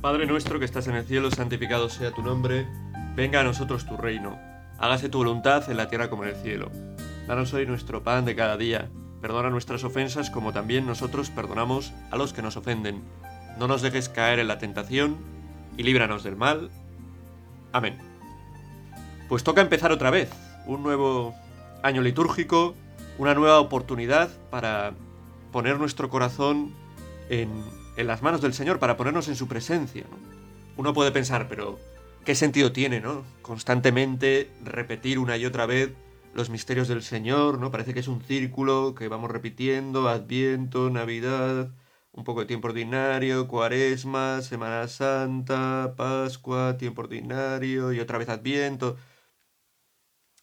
Padre nuestro que estás en el cielo, santificado sea tu nombre, venga a nosotros tu reino, hágase tu voluntad en la tierra como en el cielo. Danos hoy nuestro pan de cada día, perdona nuestras ofensas como también nosotros perdonamos a los que nos ofenden. No nos dejes caer en la tentación y líbranos del mal. Amén. Pues toca empezar otra vez, un nuevo año litúrgico, una nueva oportunidad para poner nuestro corazón en, en las manos del Señor, para ponernos en su presencia. ¿no? Uno puede pensar, pero ¿qué sentido tiene, no? Constantemente repetir una y otra vez los misterios del Señor, ¿no? Parece que es un círculo que vamos repitiendo, Adviento, Navidad, un poco de tiempo ordinario, Cuaresma, Semana Santa, Pascua, tiempo ordinario y otra vez Adviento.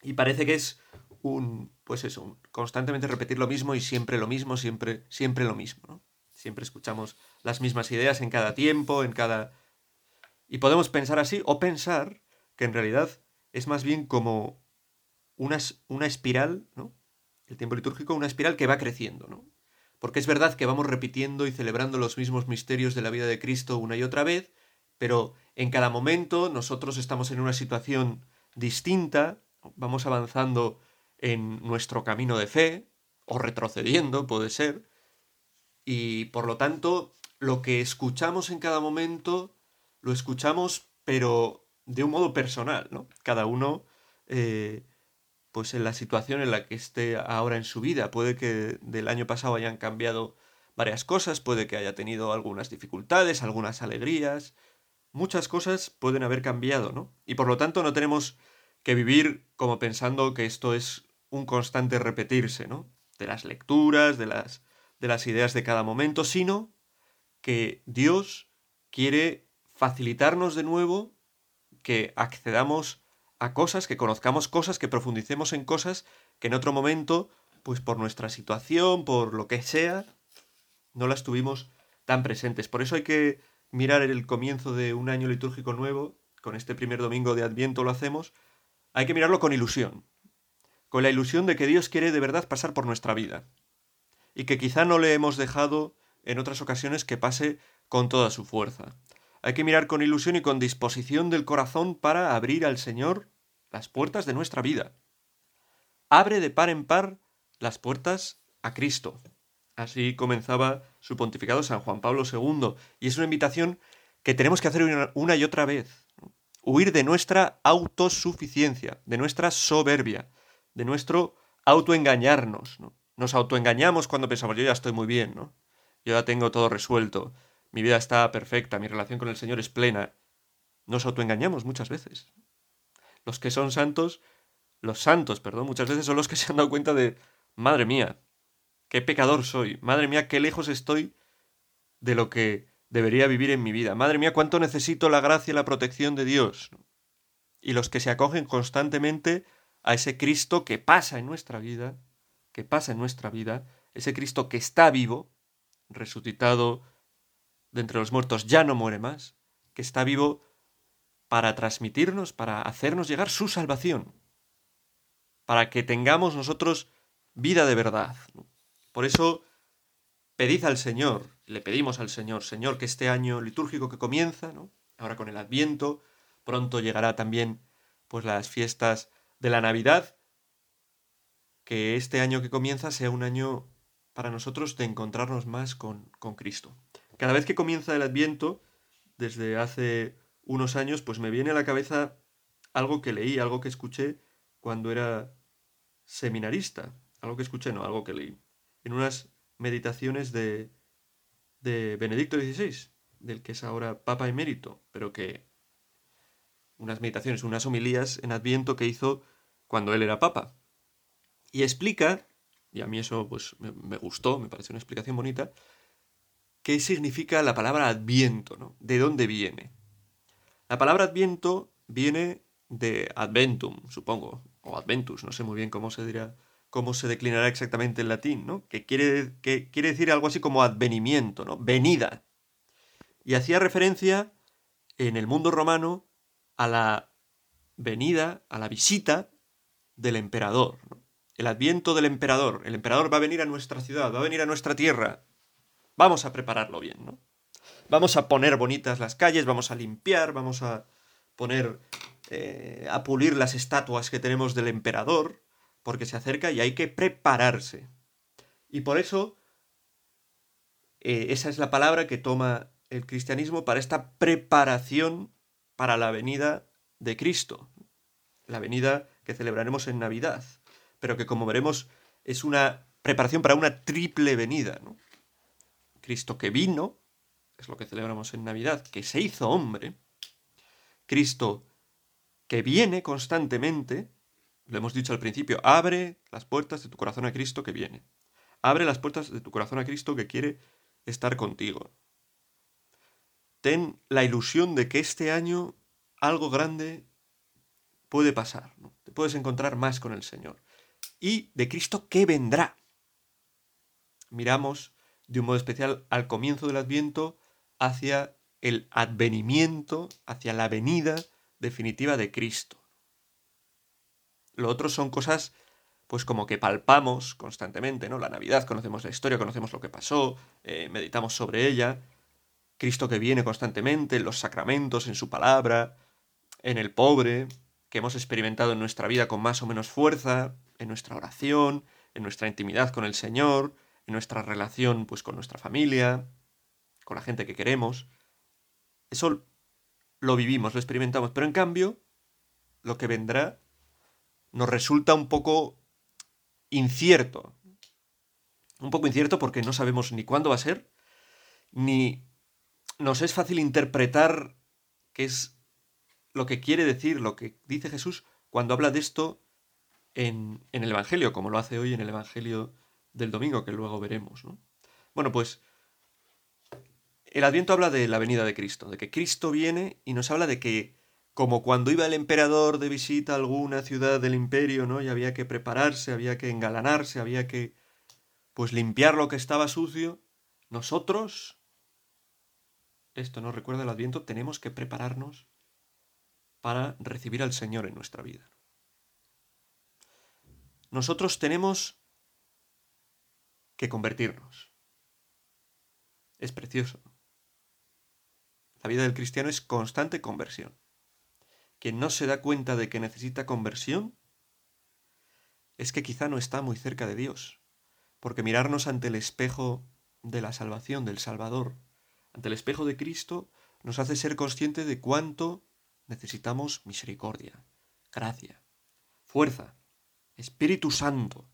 Y parece que es un, pues eso, constantemente repetir lo mismo y siempre lo mismo, siempre, siempre lo mismo, ¿no? Siempre escuchamos las mismas ideas en cada tiempo, en cada... Y podemos pensar así o pensar que en realidad es más bien como una, una espiral, ¿no? El tiempo litúrgico, una espiral que va creciendo, ¿no? Porque es verdad que vamos repitiendo y celebrando los mismos misterios de la vida de Cristo una y otra vez, pero en cada momento nosotros estamos en una situación distinta, vamos avanzando en nuestro camino de fe, o retrocediendo, puede ser, y por lo tanto lo que escuchamos en cada momento lo escuchamos pero de un modo personal, ¿no? Cada uno, eh, pues en la situación en la que esté ahora en su vida, puede que del año pasado hayan cambiado varias cosas, puede que haya tenido algunas dificultades, algunas alegrías, muchas cosas pueden haber cambiado, ¿no? Y por lo tanto no tenemos que vivir como pensando que esto es un constante repetirse, ¿no? De las lecturas, de las, de las ideas de cada momento, sino que Dios quiere facilitarnos de nuevo que accedamos a cosas, que conozcamos cosas, que profundicemos en cosas que en otro momento, pues por nuestra situación, por lo que sea, no las tuvimos tan presentes. Por eso hay que mirar el comienzo de un año litúrgico nuevo, con este primer domingo de Adviento lo hacemos, hay que mirarlo con ilusión, con la ilusión de que Dios quiere de verdad pasar por nuestra vida, y que quizá no le hemos dejado en otras ocasiones que pase con toda su fuerza. Hay que mirar con ilusión y con disposición del corazón para abrir al Señor las puertas de nuestra vida. Abre de par en par las puertas a Cristo. Así comenzaba su pontificado San Juan Pablo II, y es una invitación que tenemos que hacer una, y otra vez. Huir de nuestra autosuficiencia, de nuestra soberbia, de nuestro autoengañarnos. ¿no? Nos autoengañamos cuando pensamos yo ya estoy muy bien, ¿no? Yo ya tengo todo resuelto, mi vida está perfecta, mi relación con el Señor es plena. Nos autoengañamos muchas veces. Los que son santos, los santos, perdón, muchas veces son los que se han dado cuenta de, madre mía, qué pecador soy, madre mía, qué lejos estoy de lo que debería vivir en mi vida, madre mía, cuánto necesito la gracia y la protección de Dios. Y los que se acogen constantemente a ese Cristo que pasa en nuestra vida, que pasa en nuestra vida, ese Cristo que está vivo, resucitado de entre los muertos, ya no muere más, que está vivo para transmitirnos, para hacernos llegar su salvación, para que tengamos nosotros vida de verdad. Por eso, pedid al Señor, le pedimos al Señor, Señor, que este año litúrgico que comienza, ahora con el Adviento, pronto llegará también pues las fiestas de la Navidad, que este año que comienza sea un año para nosotros de encontrarnos más con, con Cristo. Cada vez que comienza el Adviento, desde hace unos años, pues me viene a la cabeza algo que leí, algo que escuché cuando era seminarista. Algo que escuché, no, algo que leí. En unas meditaciones de, de Benedicto XVI, del que es ahora Papa emérito, pero que unas meditaciones, unas homilías en Adviento que hizo cuando él era Papa. Y explica y a mí eso pues me, gustó, me pareció una explicación bonita, qué significa la palabra adviento, ¿no? ¿De dónde viene? La palabra adviento viene de adventum, supongo, o adventus, no sé muy bien cómo se dirá, cómo se declinará exactamente en latín, ¿no? Que quiere, que quiere decir algo así como advenimiento, ¿no? Venida. Y hacía referencia en el mundo romano a la venida, a la visita del emperador, ¿no? El adviento del emperador. El emperador va a venir a nuestra ciudad, va a venir a nuestra tierra. Vamos a prepararlo bien, ¿no? vamos a poner bonitas las calles, vamos a limpiar, vamos a poner, eh, a pulir las estatuas que tenemos del emperador, porque se acerca y hay que prepararse. Y por eso, eh, esa es la palabra que toma el cristianismo para esta preparación para la venida de Cristo, la venida que celebraremos en Navidad, pero que como veremos es una preparación para una triple venida. Cristo que vino, es lo que celebramos en Navidad, que se hizo hombre, Cristo que viene constantemente, lo hemos dicho al principio, abre las puertas de tu corazón a Cristo que viene. Abre las puertas de tu corazón a Cristo que quiere estar contigo. Ten la ilusión de que este año algo grande puede pasar, te puedes encontrar más con el Señor. Y de Cristo que vendrá. Miramos de un modo especial al comienzo del Adviento hacia el advenimiento, hacia la venida definitiva de Cristo. Lo otro son cosas, pues como que palpamos constantemente, ¿no? La Navidad, conocemos la historia, conocemos lo que pasó, eh, meditamos sobre ella. Cristo que viene constantemente, en los sacramentos, en su palabra, en el pobre, que hemos experimentado en nuestra vida con más o menos fuerza, en nuestra oración, en nuestra intimidad con el Señor, en nuestra relación pues con nuestra familia, con la gente que queremos. Eso lo vivimos, lo experimentamos, pero en cambio lo que vendrá nos resulta un poco incierto. Un poco incierto porque no sabemos ni cuándo va a ser, ni nos es fácil interpretar qué es lo que quiere decir, lo que dice Jesús cuando habla de esto en, el Evangelio, como lo hace hoy en el Evangelio del domingo, que luego veremos. Bueno, pues el Adviento habla de la venida de Cristo, de que Cristo viene y nos habla de que, como cuando iba el emperador de visita a alguna ciudad del imperio, ¿no? Y había que prepararse, había que engalanarse, había que pues limpiar lo que estaba sucio, nosotros, esto nos recuerda el Adviento, tenemos que prepararnos para recibir al Señor en nuestra vida. Nosotros tenemos que convertirnos. Es precioso. La vida del cristiano es constante conversión. Quien no se da cuenta de que necesita conversión es que quizá no está muy cerca de Dios, porque mirarnos ante el espejo de la salvación del Salvador, ante el espejo de Cristo, nos hace ser conscientes de cuánto necesitamos misericordia, gracia, fuerza, Espíritu Santo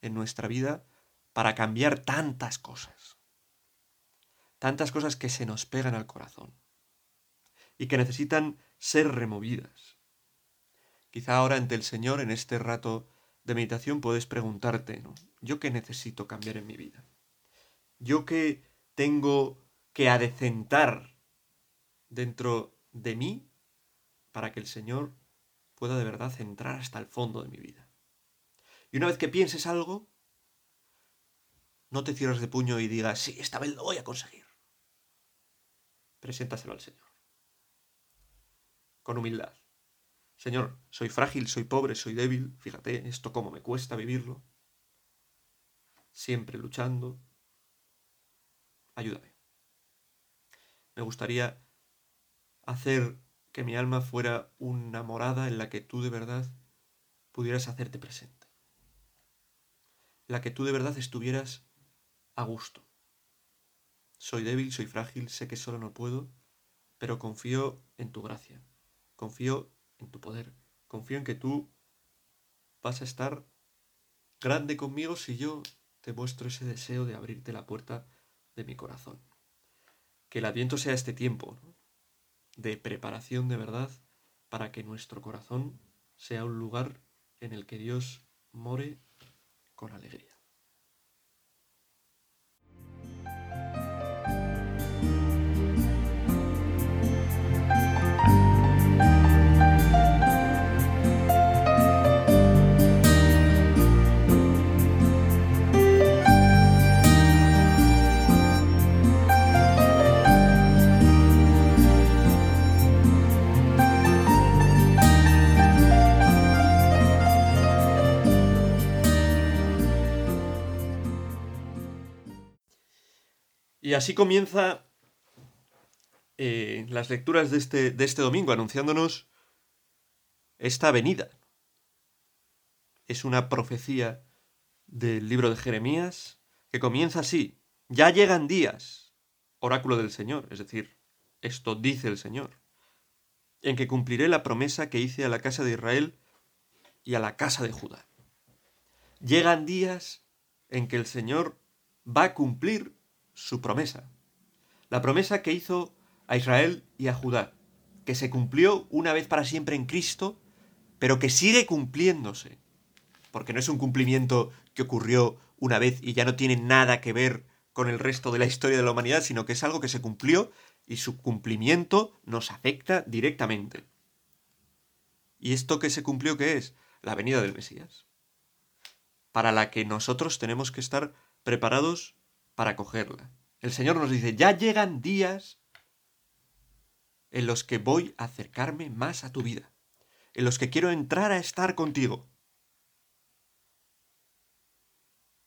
en nuestra vida para cambiar tantas cosas tantas cosas que se nos pegan al corazón y que necesitan ser removidas. Quizá ahora ante el Señor, en este rato de meditación, puedes preguntarte, ¿no? ¿Yo qué necesito cambiar en mi vida? ¿Yo qué tengo que adecentar dentro de mí para que el Señor pueda de verdad entrar hasta el fondo de mi vida? Y una vez que pienses algo, no te cierres de puño y digas, sí, esta vez lo voy a conseguir preséntaselo al Señor. Con humildad. Señor, soy frágil, soy pobre, soy débil, fíjate esto cómo me cuesta vivirlo. Siempre luchando. Ayúdame. Me gustaría hacer que mi alma fuera una morada en la que tú de verdad pudieras hacerte presente. La que tú de verdad estuvieras a gusto. Soy débil, soy frágil, sé que solo no puedo, pero confío en tu gracia, confío en tu poder, confío en que tú vas a estar grande conmigo si yo te muestro ese deseo de abrirte la puerta de mi corazón. Que el adviento sea este tiempo de preparación de verdad para que nuestro corazón sea un lugar en el que Dios more con alegría. Y así comienza eh, las lecturas de este, de este domingo anunciándonos esta venida. Es una profecía del libro de Jeremías que comienza así. Ya llegan días, oráculo del Señor, es decir, esto dice el Señor, en que cumpliré la promesa que hice a la casa de Israel y a la casa de Judá. Llegan días en que el Señor va a cumplir su promesa. La promesa que hizo a Israel y a Judá, que se cumplió una vez para siempre en Cristo, pero que sigue cumpliéndose. Porque no es un cumplimiento que ocurrió una vez y ya no tiene nada que ver con el resto de la historia de la humanidad, sino que es algo que se cumplió y su cumplimiento nos afecta directamente. ¿Y esto que se cumplió qué es? La venida del Mesías. Para la que nosotros tenemos que estar preparados para acogerla. El Señor nos dice, ya llegan días en los que voy a acercarme más a tu vida, en los que quiero entrar a estar contigo.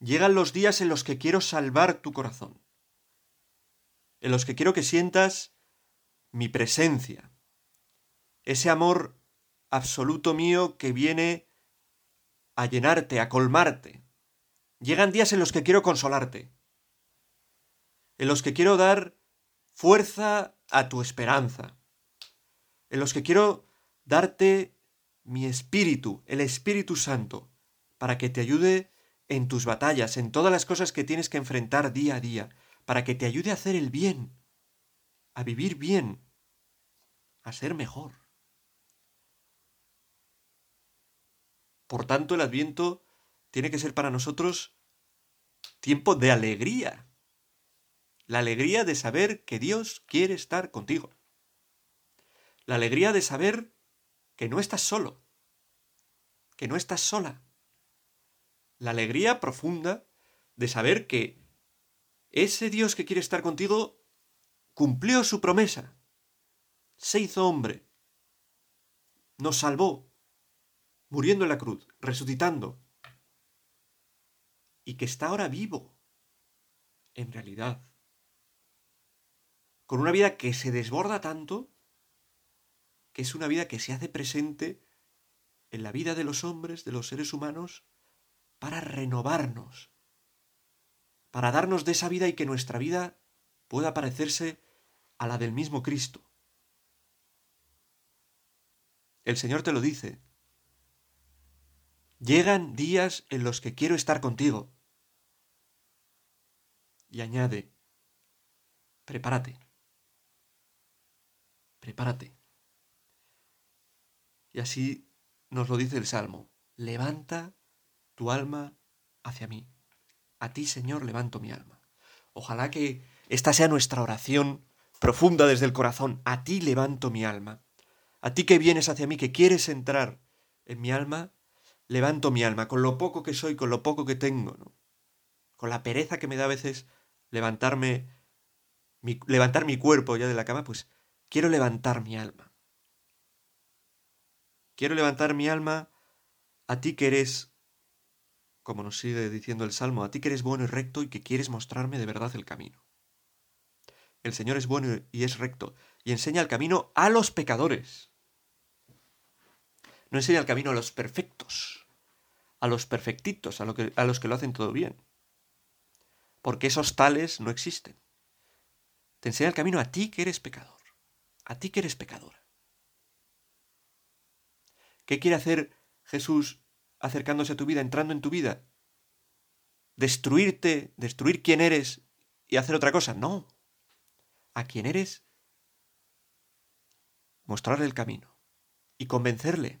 Llegan los días en los que quiero salvar tu corazón, en los que quiero que sientas mi presencia, ese amor absoluto mío que viene a llenarte, a colmarte. Llegan días en los que quiero consolarte, en los que quiero dar fuerza a tu esperanza, en los que quiero darte mi espíritu, el Espíritu Santo, para que te ayude en tus batallas, en todas las cosas que tienes que enfrentar día a día, para que te ayude a hacer el bien, a vivir bien, a ser mejor. Por tanto, el adviento tiene que ser para nosotros tiempo de alegría, la alegría de saber que Dios quiere estar contigo la alegría de saber que no estás solo, que no estás sola. La alegría profunda de saber que ese Dios que quiere estar contigo cumplió su promesa, se hizo hombre, nos salvó, muriendo en la cruz, resucitando, y que está ahora vivo, en realidad, con una vida que se desborda tanto es una vida que se hace presente en la vida de los hombres, de los seres humanos, para renovarnos, para darnos de esa vida y que nuestra vida pueda parecerse a la del mismo Cristo. El Señor te lo dice. Llegan días en los que quiero estar contigo. Y añade, prepárate, prepárate. Y así nos lo dice el Salmo. Levanta tu alma hacia mí. A ti, Señor, levanto mi alma. Ojalá que esta sea nuestra oración profunda desde el corazón. A ti levanto mi alma. A ti que vienes hacia mí, que quieres entrar en mi alma, levanto mi alma, con lo poco que soy, con lo poco que tengo. Con la pereza que me da a veces levantarme, levantar mi cuerpo ya de la cama, pues quiero levantar mi alma. Quiero levantar mi alma a ti que eres, como nos sigue diciendo el Salmo, a ti que eres bueno y recto y que quieres mostrarme de verdad el camino. El Señor es bueno y es recto y enseña el camino a los pecadores. No enseña el camino a los perfectos, a los perfectitos, a, los que lo hacen todo bien. Porque esos tales no existen. Te enseña el camino a ti que eres pecador, a ti que eres pecador. ¿Qué quiere hacer Jesús acercándose a tu vida, entrando en tu vida? ¿Destruirte, destruir quién eres y hacer otra cosa? No. A quién eres, mostrarle el camino y convencerle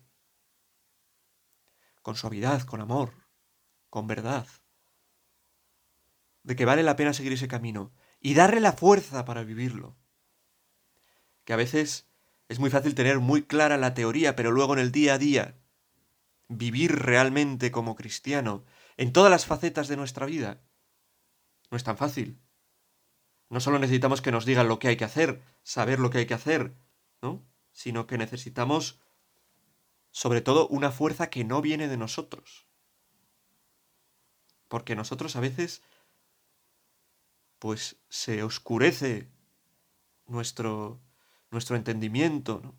con suavidad, con amor, con verdad, de que vale la pena seguir ese camino y darle la fuerza para vivirlo. Que a veces es muy fácil tener muy clara la teoría, pero luego en el día a día vivir realmente como cristiano en todas las facetas de nuestra vida no es tan fácil. No solo necesitamos que nos digan lo que hay que hacer, saber lo que hay que hacer, ¿no? Sino que necesitamos, sobre todo, una fuerza que no viene de nosotros. Porque nosotros a veces, pues se oscurece nuestro, nuestro entendimiento,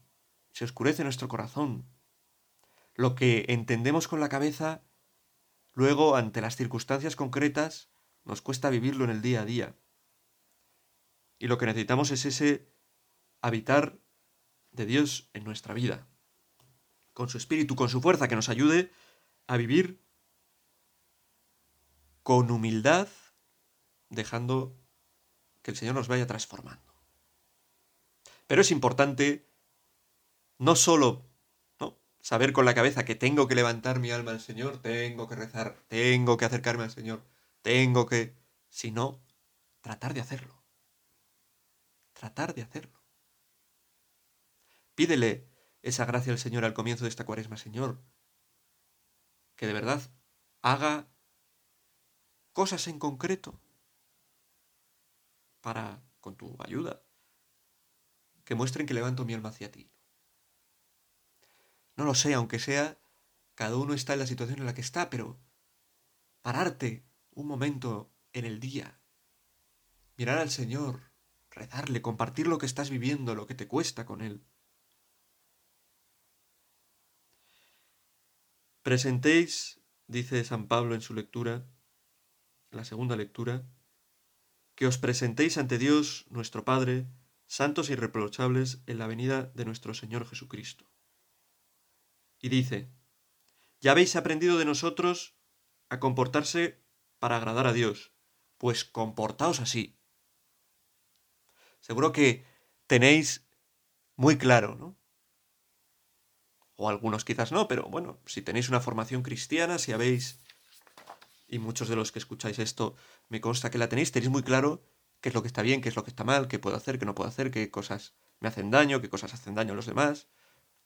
se oscurece nuestro corazón. Lo que entendemos con la cabeza, luego, ante las circunstancias concretas, nos cuesta vivirlo en el día a día. Y lo que necesitamos es ese habitar de Dios en nuestra vida, con su espíritu, con su fuerza, que nos ayude a vivir con humildad, dejando que el Señor nos vaya transformando. Pero es importante no solo ¿no? saber con la cabeza que tengo que levantar mi alma al Señor, tengo que rezar, tengo que acercarme al Señor, tengo que... sino tratar de hacerlo. Tratar de hacerlo. Pídele esa gracia al Señor al comienzo de esta cuaresma, Señor, que de verdad haga cosas en concreto para, con tu ayuda, que muestren que levanto mi alma hacia ti. No lo sé, aunque sea, cada uno está en la situación en la que está, pero pararte un momento en el día, mirar al Señor, rezarle, compartir lo que estás viviendo, lo que te cuesta con Él. Presentéis, dice San Pablo en su lectura, la segunda lectura, que os presentéis ante Dios nuestro Padre, santos irreprochables en la venida de nuestro Señor Jesucristo. Y dice, ya habéis aprendido de nosotros a comportarse para agradar a Dios, pues comportaos así. Seguro que tenéis muy claro, ¿no? O algunos quizás no, pero bueno, si tenéis una formación cristiana, si habéis, y muchos de los que escucháis esto me consta que la tenéis, tenéis muy claro qué es lo que está bien, qué es lo que está mal, qué puedo hacer, qué no puedo hacer, qué cosas me hacen daño, qué cosas hacen daño a los demás.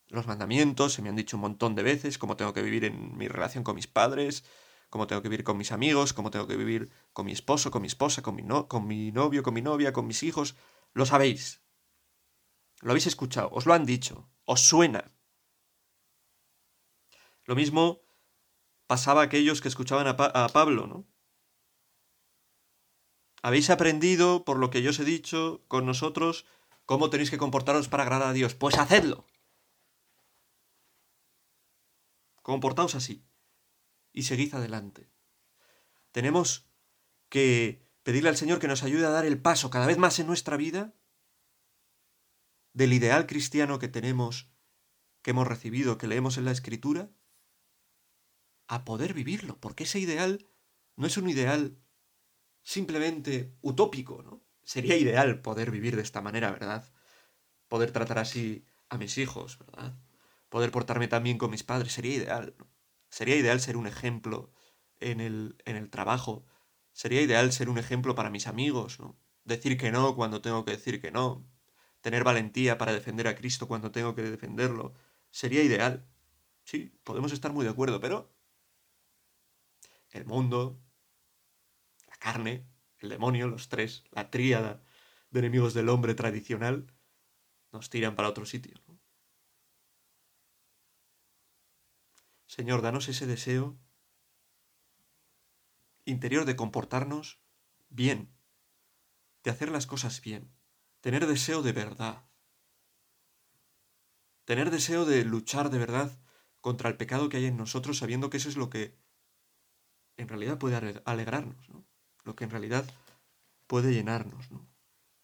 Los mandamientos, se me han dicho un montón de veces, cómo tengo que vivir en mi relación con mis padres, cómo tengo que vivir con mis amigos, cómo tengo que vivir con mi esposo, con mi esposa, con mi, no, con mi novio, con mi novia, con mis hijos. Lo sabéis. Lo habéis escuchado, os lo han dicho, os suena. Lo mismo pasaba a aquellos que escuchaban a, a Pablo, ¿no? Habéis aprendido, por lo que yo os he dicho, con nosotros, cómo tenéis que comportaros para agradar a Dios. Pues hacedlo. Comportaos así. Y seguid adelante. Tenemos que pedirle al Señor que nos ayude a dar el paso cada vez más en nuestra vida del ideal cristiano que tenemos, que hemos recibido, que leemos en la Escritura, a poder vivirlo, porque ese ideal no es un ideal simplemente utópico, ¿no? Sería ideal poder vivir de esta manera, ¿verdad? Poder tratar así a mis hijos, ¿verdad? Poder portarme también con mis padres, sería ideal, ¿no? Sería ideal ser un ejemplo en el, en el trabajo, sería ideal ser un ejemplo para mis amigos, ¿no? Decir que no cuando tengo que decir que no, tener valentía para defender a Cristo cuando tengo que defenderlo, sería ideal. Sí, podemos estar muy de acuerdo, pero el mundo, carne, el demonio, los tres, la tríada de enemigos del hombre tradicional, nos tiran para otro sitio. Señor, danos ese deseo interior de comportarnos bien, de hacer las cosas bien, tener deseo de verdad, tener deseo de luchar de verdad contra el pecado que hay en nosotros, sabiendo que eso es lo que en realidad puede alegrarnos, ¿no? Lo que en realidad puede llenarnos. ¿no?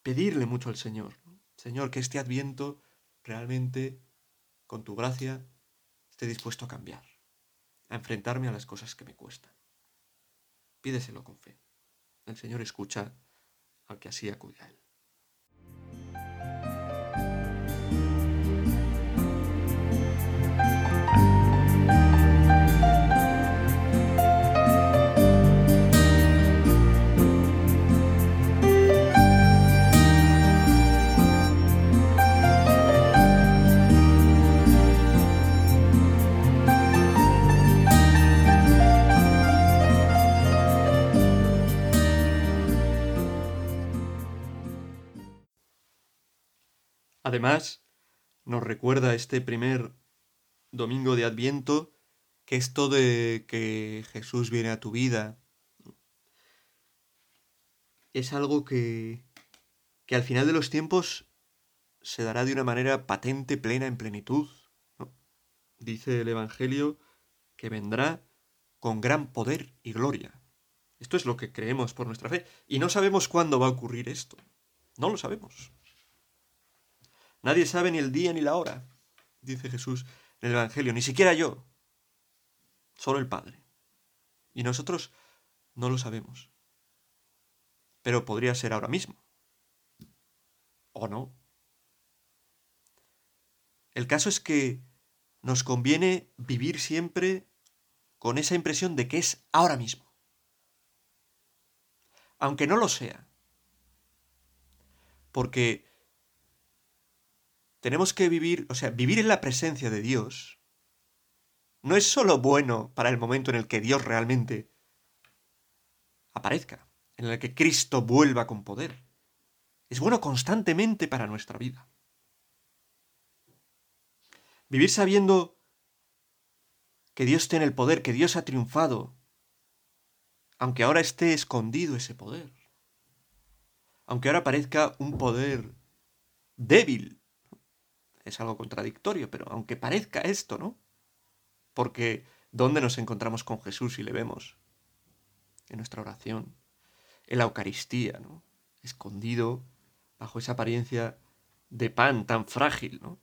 Pedirle mucho al Señor. Señor, que este adviento realmente, con tu gracia, esté dispuesto a cambiar, a enfrentarme a las cosas que me cuestan. Pídeselo con fe. El Señor escucha al que así acude a Él. Además, nos recuerda este primer domingo de Adviento que esto de que Jesús viene a tu vida es algo que, que al final de los tiempos se dará de una manera patente, plena, en plenitud. Dice el Evangelio que vendrá con gran poder y gloria. Esto es lo que creemos por nuestra fe. Y no sabemos cuándo va a ocurrir esto. No lo sabemos. Nadie sabe ni el día ni la hora, dice Jesús en el Evangelio, ni siquiera yo. Solo el Padre. Y nosotros no lo sabemos. Pero podría ser ahora mismo. ¿O no? El caso es que nos conviene vivir siempre con esa impresión de que es ahora mismo. Aunque no lo sea. Porque tenemos que vivir, o sea, vivir en la presencia de Dios no es solo bueno para el momento en el que Dios realmente aparezca, en el que Cristo vuelva con poder. Es bueno constantemente para nuestra vida. Vivir sabiendo que Dios tiene el poder, que Dios ha triunfado, aunque ahora esté escondido ese poder, aunque ahora parezca un poder débil, es algo contradictorio, pero aunque parezca esto, ¿no? Porque ¿dónde nos encontramos con Jesús y le vemos? En nuestra oración, en la Eucaristía, ¿no? Escondido bajo esa apariencia de pan tan frágil, ¿no?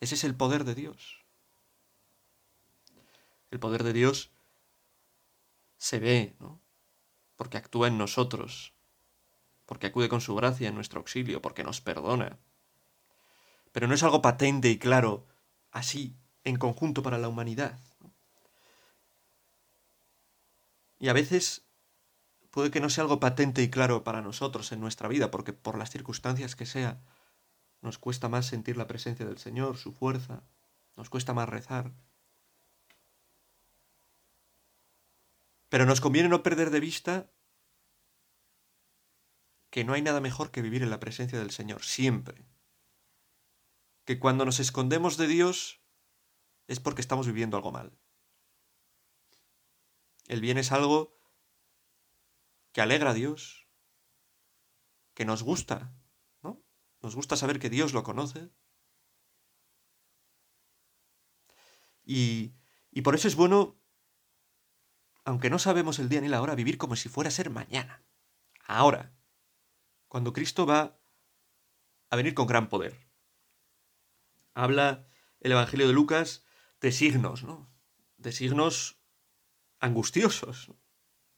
Ese es el poder de Dios. El poder de Dios se ve, ¿no? Porque actúa en nosotros, porque acude con su gracia en nuestro auxilio, porque nos perdona. Pero no es algo patente y claro, así, en conjunto para la humanidad. Y a veces puede que no sea algo patente y claro para nosotros en nuestra vida, porque por las circunstancias que sea, nos cuesta más sentir la presencia del Señor, su fuerza, nos cuesta más rezar. Pero nos conviene no perder de vista que no hay nada mejor que vivir en la presencia del Señor, siempre. Que cuando nos escondemos de Dios es porque estamos viviendo algo mal. El bien es algo que alegra a Dios, que nos gusta, nos gusta saber que Dios lo conoce. Y, y por eso es bueno, aunque no sabemos el día ni la hora, vivir como si fuera a ser mañana. Ahora, cuando Cristo va a venir con gran poder. Habla el Evangelio de Lucas de signos, ¿no? De signos angustiosos,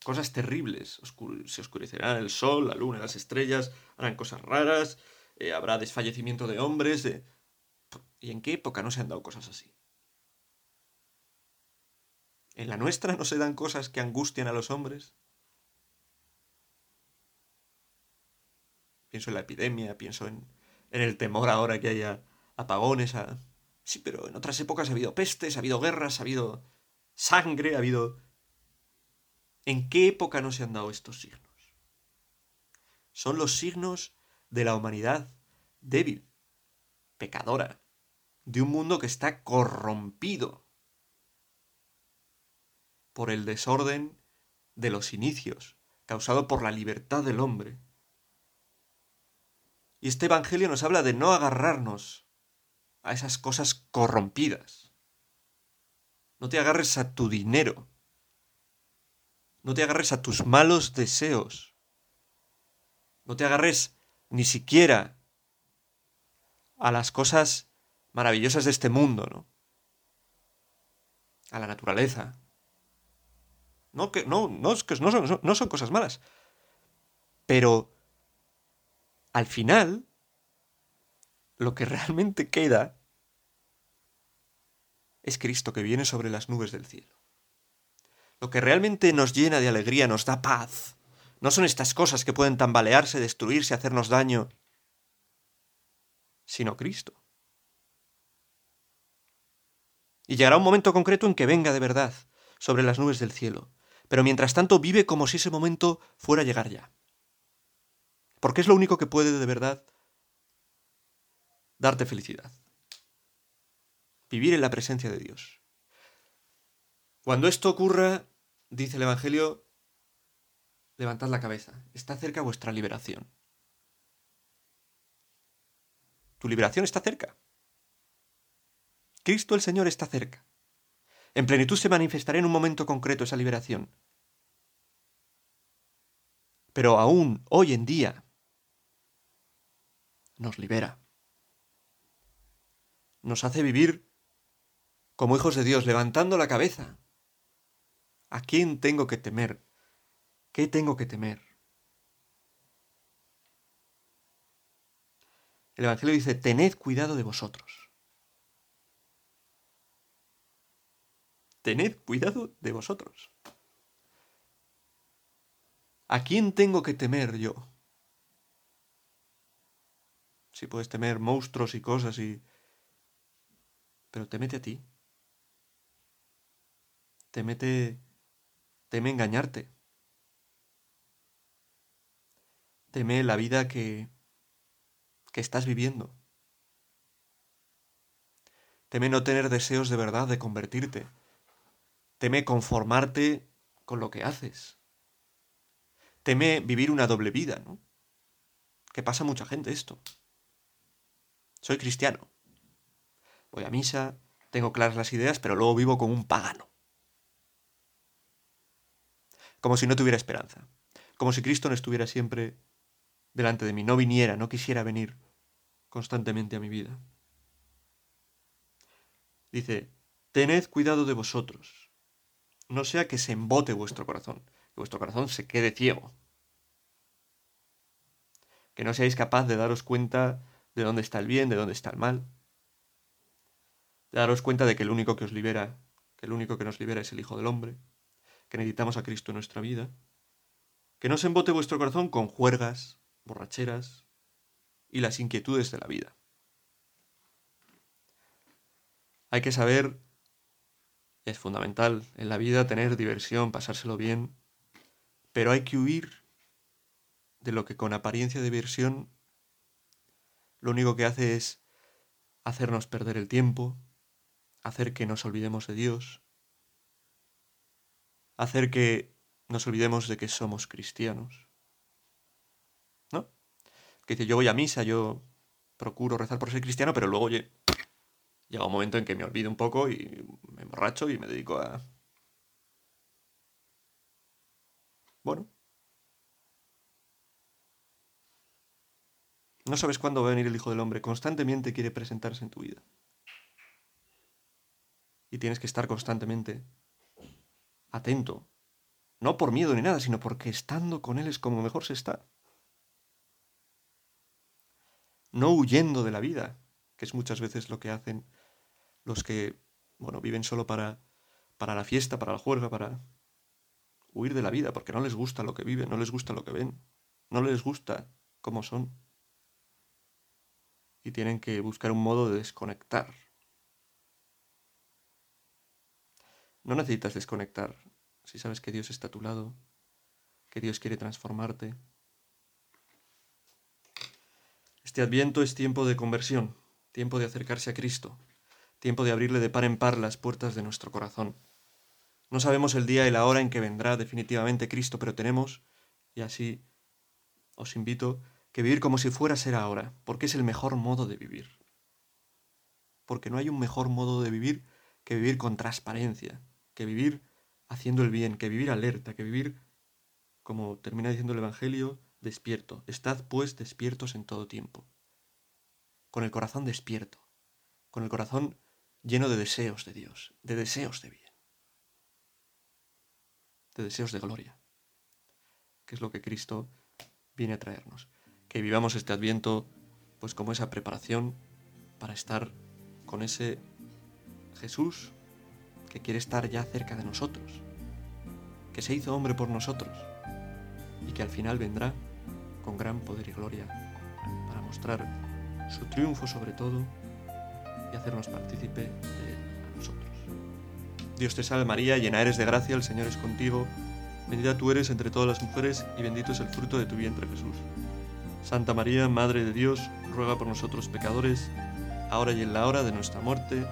cosas terribles. se oscurecerá el sol, la luna, las estrellas, harán cosas raras, eh, habrá desfallecimiento de hombres. ¿Y en qué época no se han dado cosas así? ¿En la nuestra no se dan cosas que angustian a los hombres? Pienso en la epidemia, pienso en, en el temor ahora que haya apagones. Sí, pero en otras épocas ha habido pestes, ha habido guerras, ha habido sangre, ha habido... ¿En qué época no se han dado estos signos? Son los signos de la humanidad débil, pecadora, de un mundo que está corrompido por el desorden de los inicios, causado por la libertad del hombre. Y este Evangelio nos habla de no agarrarnos a esas cosas corrompidas. No te agarres a tu dinero. No te agarres a tus malos deseos. No te agarres ni siquiera a las cosas maravillosas de este mundo, ¿no? A la naturaleza. No, que, no, no, que no, son, no son cosas malas. Pero al final, lo que realmente queda es Cristo que viene sobre las nubes del cielo. Lo que realmente nos llena de alegría, nos da paz, no son estas cosas que pueden tambalearse, destruirse, hacernos daño, sino Cristo. Y llegará un momento concreto en que venga de verdad sobre las nubes del cielo, pero mientras tanto vive como si ese momento fuera a llegar ya. Porque es lo único que puede de verdad darte felicidad. Vivir en la presencia de Dios. Cuando esto ocurra, dice el Evangelio, levantad la cabeza, está cerca vuestra liberación. Tu liberación está cerca. Cristo el Señor está cerca. En plenitud se manifestará en un momento concreto esa liberación. Pero aún hoy en día nos libera. Nos hace vivir como hijos de Dios, levantando la cabeza. ¿A quién tengo que temer? ¿Qué tengo que temer? El Evangelio dice, tened cuidado de vosotros. Tened cuidado de vosotros. ¿A quién tengo que temer yo? Si puedes temer monstruos y cosas y... Pero temete a ti. Temete... Teme engañarte. Teme la vida que... que estás viviendo. Teme no tener deseos de verdad de convertirte. Teme conformarte con lo que haces. Teme vivir una doble vida, ¿no? Que pasa mucha gente esto. Soy cristiano. Voy a misa, tengo claras las ideas, pero luego vivo como un pagano. Como si no tuviera esperanza. Como si Cristo no estuviera siempre delante de mí, no viniera, no quisiera venir constantemente a mi vida. Dice, tened cuidado de vosotros, no sea que se embote vuestro corazón, que vuestro corazón se quede ciego, que no seáis capaz de daros cuenta de dónde está el bien, de dónde está el mal, daros cuenta de que el único que os libera, que el único que nos libera es el Hijo del Hombre, que necesitamos a Cristo en nuestra vida, que no se embote vuestro corazón con juergas, borracheras y las inquietudes de la vida. Hay que saber, es fundamental en la vida tener diversión, pasárselo bien, pero hay que huir de lo que con apariencia de diversión lo único que hace es hacernos perder el tiempo, hacer que nos olvidemos de Dios, hacer que nos olvidemos de que somos cristianos. ¿No? Que dice, yo voy a misa, yo procuro rezar por ser cristiano, pero luego oye, llega un momento en que me olvido un poco y me emborracho y me dedico a... Bueno, No sabes cuándo va a venir el Hijo del Hombre. Constantemente quiere presentarse en tu vida. Y tienes que estar constantemente atento. No por miedo ni nada, sino porque estando con Él es como mejor se está. No huyendo de la vida, que es muchas veces lo que hacen los que, bueno, viven solo para, para la fiesta, para la juerga, para huir de la vida, porque no les gusta lo que viven, no les gusta lo que ven, no les gusta cómo son y tienen que buscar un modo de desconectar. No necesitas desconectar si sabes que Dios está a tu lado, que Dios quiere transformarte. Este adviento es tiempo de conversión, tiempo de acercarse a Cristo, tiempo de abrirle de par en par las puertas de nuestro corazón. No sabemos el día y la hora en que vendrá definitivamente Cristo, pero tenemos, y así os invito, que vivir como si fuera ser ahora, porque es el mejor modo de vivir. Porque no hay un mejor modo de vivir que vivir con transparencia, que vivir haciendo el bien, que vivir alerta, que vivir, como termina diciendo el Evangelio, despierto. Estad pues despiertos en todo tiempo. Con el corazón despierto, con el corazón lleno de deseos de Dios, de deseos de bien, de deseos de gloria, que es lo que Cristo viene a traernos que vivamos este adviento pues como esa preparación para estar con ese Jesús que quiere estar ya cerca de nosotros, que se hizo hombre por nosotros y que al final vendrá con gran poder y gloria para mostrar su triunfo sobre todo y hacernos partícipe de a nosotros. Dios te salve María, llena eres de gracia, el Señor es contigo, bendita tú eres entre todas las mujeres y bendito es el fruto de tu vientre Jesús. Santa María, Madre de Dios, ruega por nosotros pecadores, ahora y en la hora de nuestra muerte.